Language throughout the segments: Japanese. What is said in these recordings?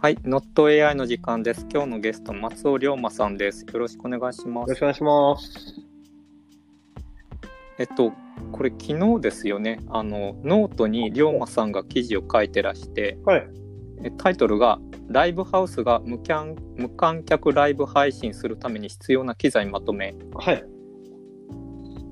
はい、NotAI の時間です。今日のゲスト、松尾龍馬さんです。よろしくお願いしますよろし。くお願いします。えっと、これ昨日ですよね。あの、ノートに龍馬さんが記事を書いてらして、はい。えタイトルが、ライブハウスが無キャン無観客ライブ配信するために必要な機材まとめはい。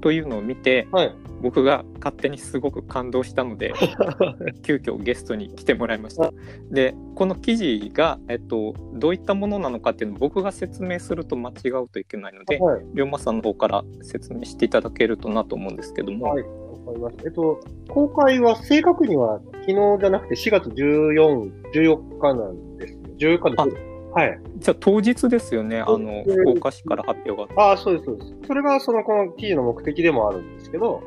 というのを見て、はい。僕が勝手にすごく感動したので、急遽ゲストに来てもらいました。でこの記事が、えっと、どういったものなのかっていうのを僕が説明すると間違うといけないのではい。龍馬さんの方から説明していただけるとなと思うんですけども、はい。わかりました。えっと、公開は正確には昨日じゃなくて4月14、14日なんですよ。14日です。はい。じゃあ当日ですよねあのうん福岡市から発表があっああ、そうです、そうです。それがその、この記事の目的でもあるんですけど、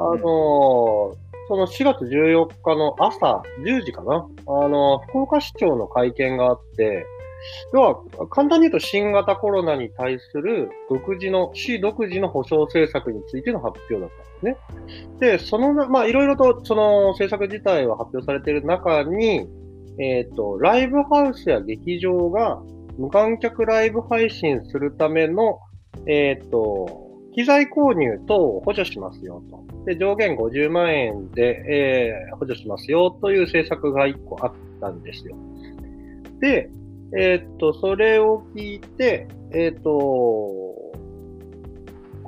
あのーその4月14日の朝10時かな？あの福岡市長の会見があって、要は、簡単に言うと新型コロナに対する独自の、市独自の保障政策についての発表だったんですね。で、その、まあ、いろいろとその政策自体は発表されている中に、えっ、と、ライブハウスや劇場が無観客ライブ配信するための、えっ、と、機材購入等を補助しますよと。で、上限50万円で、えー補助しますよという政策が1個あったんですよ。で、えっ、と、それを聞いて、えっ、と、こ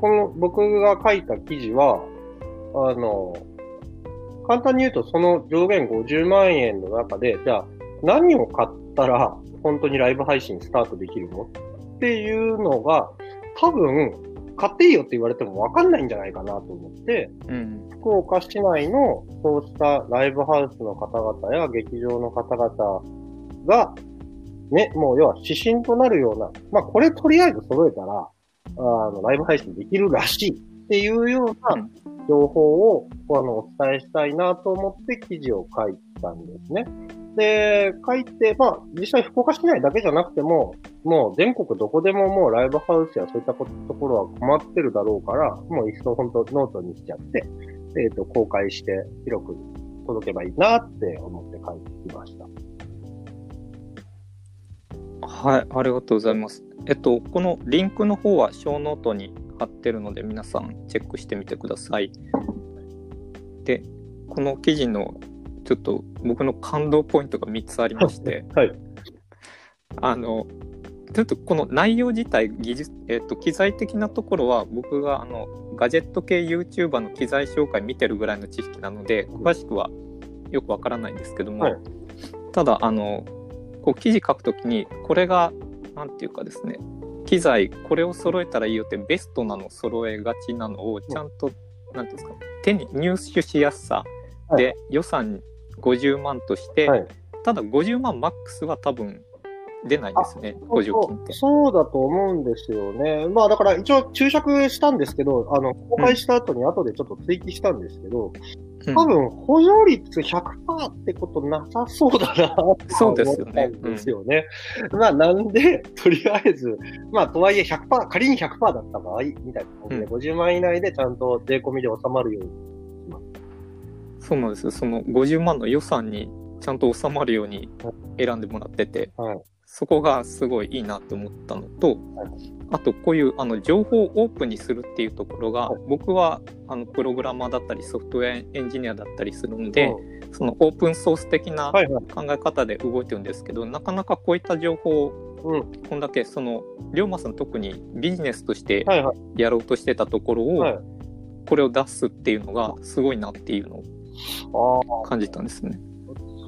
の僕が書いた記事は、あの、簡単に言うとその上限50万円の中で、じゃあ何を買ったら本当にライブ配信スタートできるの？っていうのが、多分、買っていいよって言われても分かんないんじゃないかなと思って、うん福岡市内のそうしたライブハウスの方々や劇場の方々が、ね、もう要は指針となるような、まあこれとりあえず揃えたら、あの、ライブ配信できるらしいっていうよううなん情報を、あの、お伝えしたいなと思って記事を書いたんですね。で、書いて、まあ、実際福岡市内だけじゃなくても、もう全国どこでももうライブハウスやそういったこところは困ってるだろうから、もう一層本当ノートにしちゃって、えっ、と、公開して広く届けばいいなって思って書いてきました。はいありがとうございますえっとこのリンクの方はショーノートに貼ってるので皆さんチェックしてみてくださいでこの記事のちょっと僕の感動ポイントが3つありまして はい。あのちょっとこの内容自体技術、えっと機材的なところは僕があのガジェット系 YouTuber の機材紹介見てるぐらいの知識なので詳しくはよくわからないんですけども、はい。ただあのこう記事書くときにこれがなんていうかですね機材これを揃えたらいいよってベストなの揃えがちなのをちゃんと、なんていうんですか手に入手しやすさで、予算50万として、はい。ただ50万マックスは多分出ないですね補助金って。そうだと思うんですよね。まあだから一応注釈したんですけど、あの、公開した後に後でちょっと追記したんですけど、うん多分補助率100%ってことなさそうだなそうですよねですよね。まあなんで、とりあえず、まあとはいえ100%、仮に100%だった場合、みたいな感じで、う50万以内でちゃんと税込みで収まるように。そうなんですよその50万の予算にちゃんと収まるように選んでもらってて、はいそこがすごいいいなって思ったのと、はいあとこういうあの情報をオープンにするっていうところが、はい僕はあのプログラマーだったりソフトウェアエンジニアだったりするので、うんそのオープンソース的な。考え方で動いてるんですけど、なかなかこういった情報をうん。こんだけその龍馬さん特にビジネスとして。やろうとしてたところを、はいこれを出すっていうのがすごいなっていうのを。感じたんですね。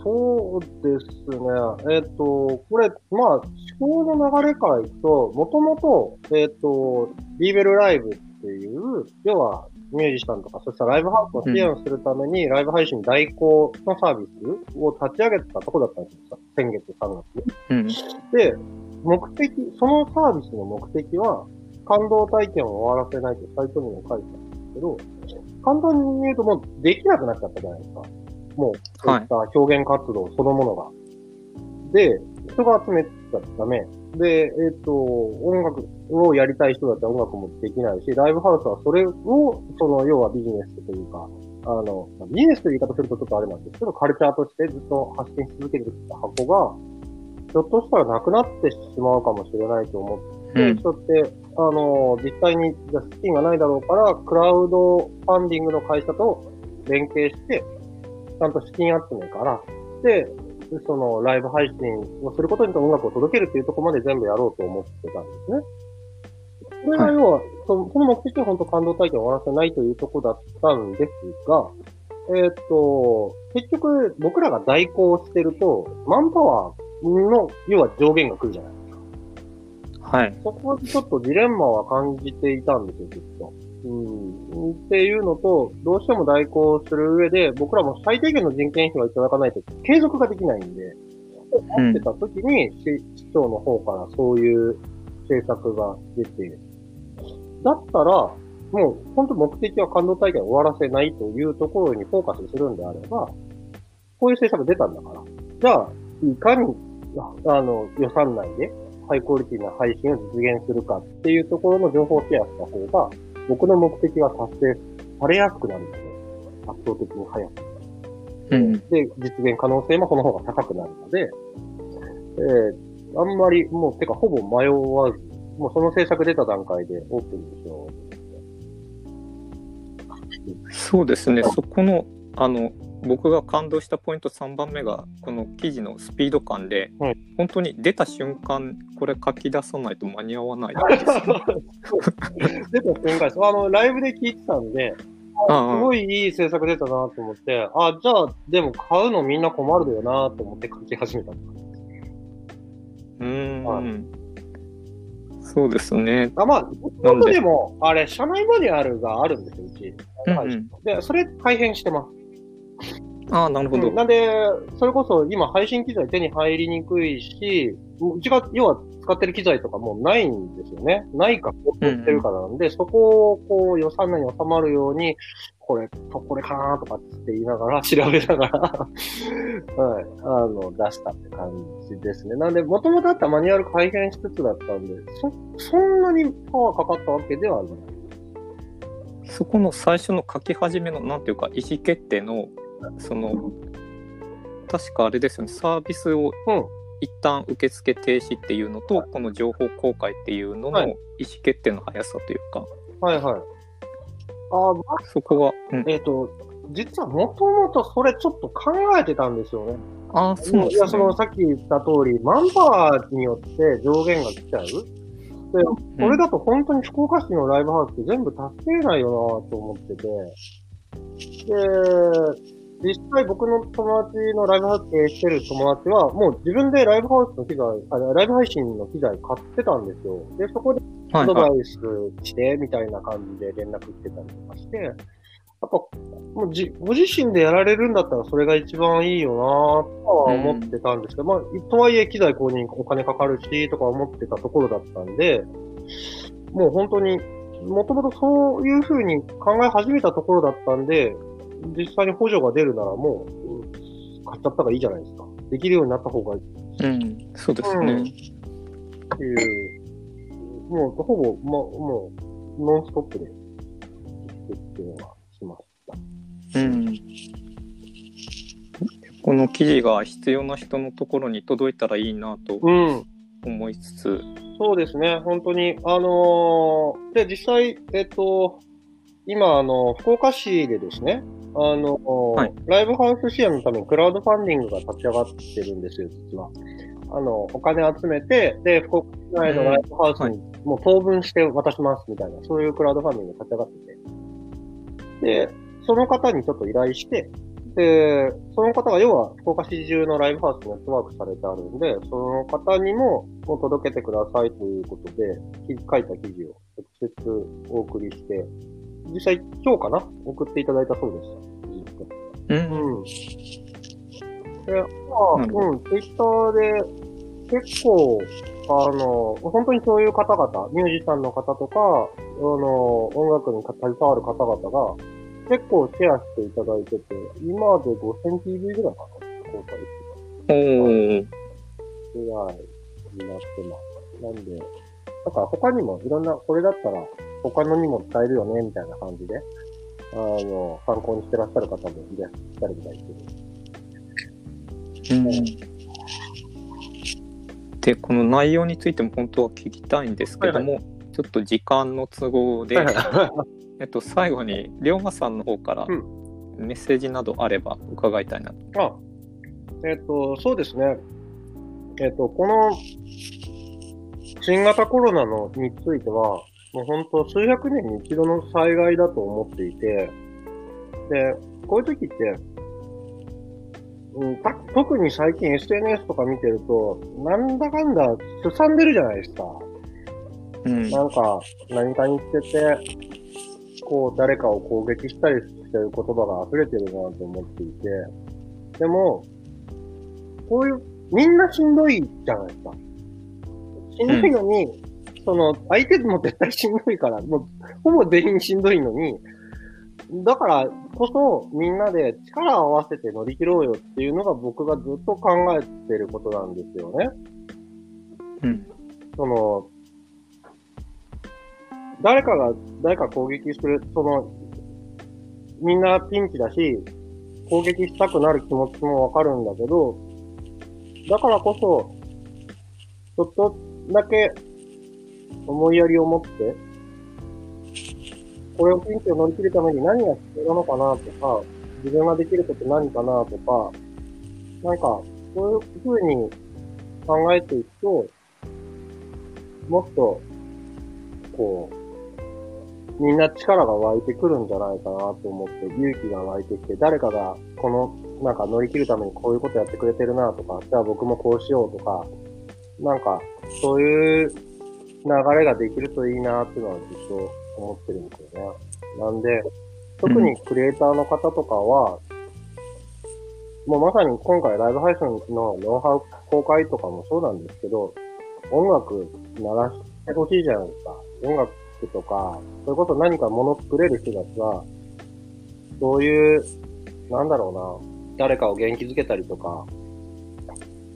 そうですね。えっ、と、これ、まあ、思考の流れからいくと、もともと、えっ、と、リーベルライブっていう、要は、ミュージシャンとか、そしたらライブハウスを支援するために、ライブ配信代行のサービスを立ち上げたとこだったんですよ。先月3月に。うん、で、目的、そのサービスの目的は、感動体験を終わらせないとサイトにも書いてあるんですけど、簡単に言うともうできなくなっちゃったじゃないですか。もう、そういった表現活動そのものが。で、人が集めちゃダメ。で、えっ、と、音楽をやりたい人だったら音楽もできないし、ライブハウスはそれを、その、要はビジネスというか、あの、ビジネスという言い方するとちょっとあれなんですけど、カルチャーとしてずっと発信し続けてきた箱が、ひょっとしたらなくなってしまうかもしれないと思って、うんそうやって、あの、実際に、じゃあ資金がないだろうから、クラウドファンディングの会社と連携して、ちゃんと資金集めから、で、そのライブ配信をすることによって音楽を届けるっていうところまで全部やろうと思ってたんですね。これが要は、そのこの目的は本当感動体験を終わらせないというところだったんですが、えーっと、結局僕らが代行してると、マンパワーの、要は上限が来るじゃないですか。はい。そこでちょっとジレンマは感じていたんですよ、ずっと。うん。っていうのと、どうしても代行する上で、僕らも最低限の人件費はいただかないと継続ができないんで、うん待ってた時に、市長の方からそういう政策が出て、だったら、もう本当目的は感動大会を終わらせないというところにフォーカスするんであれば、こういう政策出たんだから、じゃあ、いかに、ああの、予算内でハイクオリティな配信を実現するかっていうところの情報シェアした方が、僕の目的が達成されやすくなるんですよ。圧倒的に早く。うん。で、実現可能性もその方が高くなるので、えー、あんまり、もう、てか、ほぼ迷わず、もうその政策出た段階でオープンでしょそうですね。そこの、あの、僕が感動したポイント3番目が、この記事のスピード感で、はい本当に出た瞬間、これ書き出さないと間に合わないです。出た瞬間です。あの、ライブで聞いてたんで、ああすごいいい政策出たなと思って、あ、じゃあ、でも買うのみんな困るよなと思って書き始めた。うーん、はそうですね。あ、まあ、僕で？も、あれ、社内マニュアルがあるんですよ、うち。うんはいうん、で、それ改変してます。ああ、なるほど。うんなんで、それこそ今配信機材手に入りにくいし、うちが要は使ってる機材とかもうないんですよね。ないか、高騰してるからなんで、そこをこう予算内に収まるように、これとこれかなとかって言いながら、調べながら、はい、あの、出したって感じですね。なんで、元々あったマニュアル改変しつつだったんで、そ、そんなにパワーかかったわけではない。そこの最初の書き始めの、なんていうか、意思決定の、その、確かあれですよね、サービスをうん。一旦受付停止っていうのと、この情報公開っていうののはい意思決定の速さというか、はいはい。ああ、そこは、うん、えっ、と、実はもともとそれちょっと考えてたんですよね。ああ、そうなんいや、ですね。その、さっき言った通り、マンパワーによって上限が来ちゃう。で、これだと本当に福岡市のライブハウスって全部助けれないよなと思ってて。で、実際僕の友達のライブハウス経営してる友達は、もう自分でライブハウスの機材、あライブ配信の機材買ってたんですよ。で、そこでアド。バイスして、みたいな感じで連絡してたりとかして、やっぱ、もうじ、ご自身でやられるんだったらそれが一番いいよなとは思ってたんですけど、まあ、とはいえ機材購入にお金かかるし、とか思ってたところだったんで、もう本当に、もともとそういうふうに考え始めたところだったんで、実際に補助が出るならもう、うん買っちゃった方がいいじゃないですか。できるようになった方がいいうん、そうですね。っていう、もう、ほぼ、ま、もう、ノンストップで、っていうのはしました。うん。この記事が必要な人のところに届いたらいいなとうん。思いつつ、そうですね、本当に。あのーで、実際、えっと、今、あの、福岡市でですね、あの、はいライブハウス支援のためにクラウドファンディングが立ち上がってるんですよ、実は。あの、お金集めて、で、福岡市内のライブハウスにもう当分して渡しますみたいな、そういうクラウドファンディングが立ち上がってて。で、その方にちょっと依頼して、で、その方が要は福岡市中のライブハウスにネットワークされてあるんで、その方にももう届けてくださいということで、き書いた記事を直接お送りして、実際今日かな？送っていただいたそうです。うん、うん。で、まあ、うん、ツイッターで結構、あの、本当にそういう方々、ミュージシャンの方とか、あの、音楽に携わる方々が、結構シェアしていただいてて、今で 5000PV ぐらいかな、公開しておーたぐらいになってます。なんで、だから他にもいろんな、これだったら他のにも使えるよね、みたいな感じで、あの、参考にしてらっしゃる方もいらっしゃるみたいです。うん、で、この内容についても本当は聞きたいんですけども、ちょっと時間の都合で、えっと、最後に龍馬さんの方からうんメッセージなどあれば伺いたいなと。あ、えっ、と、そうですね。えっ、と、この新型コロナのについては、もう本当数百年に一度の災害だと思っていて、で、こういう時って、うん、た特に最近 SNS とか見てると、なんだかんだすさんでるじゃないですか。うん。なんか、何かに言ってて、こう、誰かを攻撃したりしてる言葉が溢れてるなと思っていて、でも、こういう、みんなしんどいじゃないですか。しんどいのに、その、相手も絶対しんどいから、もう、ほぼ全員しんどいのに、だからこそ、みんなで力を合わせて乗り切ろうよっていうのが僕がずっと考えてることなんですよね。うん。その、誰かが誰か攻撃する、その、みんなピンチだし、攻撃したくなる気持ちもわかるんだけど、だからこそ、ちょっとだけ思いやりを持って、これをピンチを乗り切るために何が必要なのかなとか、自分ができること何かなとか、なんか、そういう風に考えていくと、もっと、こう、みんな力が湧いてくるんじゃないかなと思って、勇気が湧いてきて、誰かがこの、なんか乗り切るためにこういうことやってくれてるなとか、じゃあ僕もこうしようとか、なんか、そういう流れができるといいなっていうのはずっと思ってるんですよね。なんで、特にクリエイターの方とかは、もうまさに今回ライブ配信のノウハウ公開とかもそうなんですけど、音楽鳴らしてほしいじゃないですか。音楽とか、それこそ何か物作れる人たちは、そういう、なんだろうな、誰かを元気づけたりとか、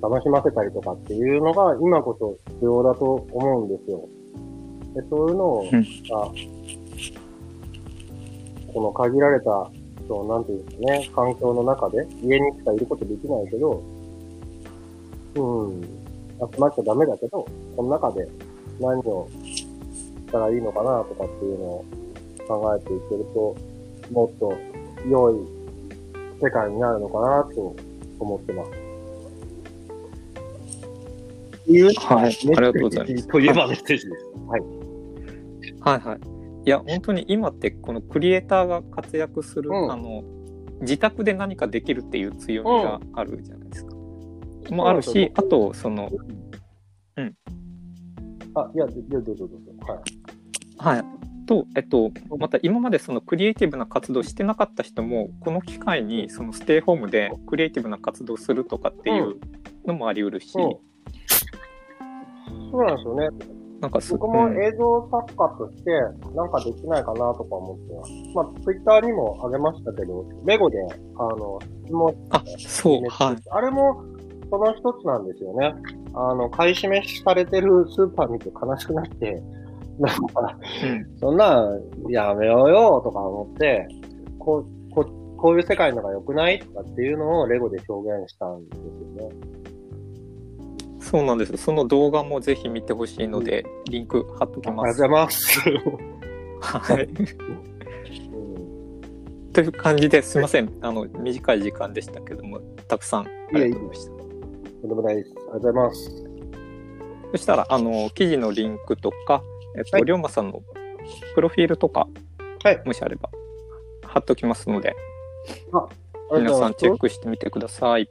楽しませたりとかっていうのが今こそ必要だと思うんですよ。でそういうのを、うんあこの限られた、そう、なんていうんですかね、環境の中で、家にしかいることできないけど、うん、集まっちゃダメだけど、この中で何をしたらいいのかなとかっていうのを考えていけると、もっと良い世界になるのかなと思ってます。はい。ありがとうございます。といえばメッセージです。はい。はいはい。いや、本当に今ってこのクリエイターが活躍する、うんあの、自宅で何かできるっていう強みがあるじゃないですか。もあるし、あと、その、うん。あ、いや、どうぞどうぞどうぞ。はい。はい。と、えっと、また今までそのクリエイティブな活動してなかった人も、この機会にそのステイホームでクリエイティブな活動するとかっていうのもあり得るし、うんそうなんですよね。なんかす僕もうん映像作家として、なんかできないかなとか思ってます。まあ、ツイッターにもあげましたけど、レゴで、あの、質問あ、そう、はい。あれも、その一つなんですよね。あの、買い占めされてるスーパー見て悲しくなって、なんか、うんそんなんやめようよとか思って、こう、ここういう世界のが良くないとかっていうのをレゴで表現したんですよね。そうなんです。その動画もぜひ見てほしいので、リンク貼っときありがます。とうございます。はい。う んという感じですみません。あの、短い時間でしたけども、たくさんありがとうございました。とんでもないです。ありがとうございます。そしたら、あの、記事のリンクとか、えっと、はい龍馬さんのプロフィールとか、はいもしあれば、貼っときますので、皆さんチェックしてみてください。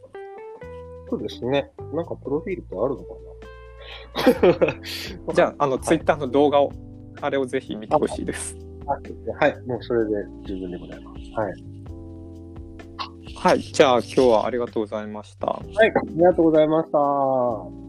そうですね。なんかプロフィールってあるのかな？じゃあ、あの、ツイッターの動画を、あれをぜひ見てほしいです。あはい。もうそれで十分でございます。はい。はい。じゃあ、今日はありがとうございました。はい。ありがとうございました。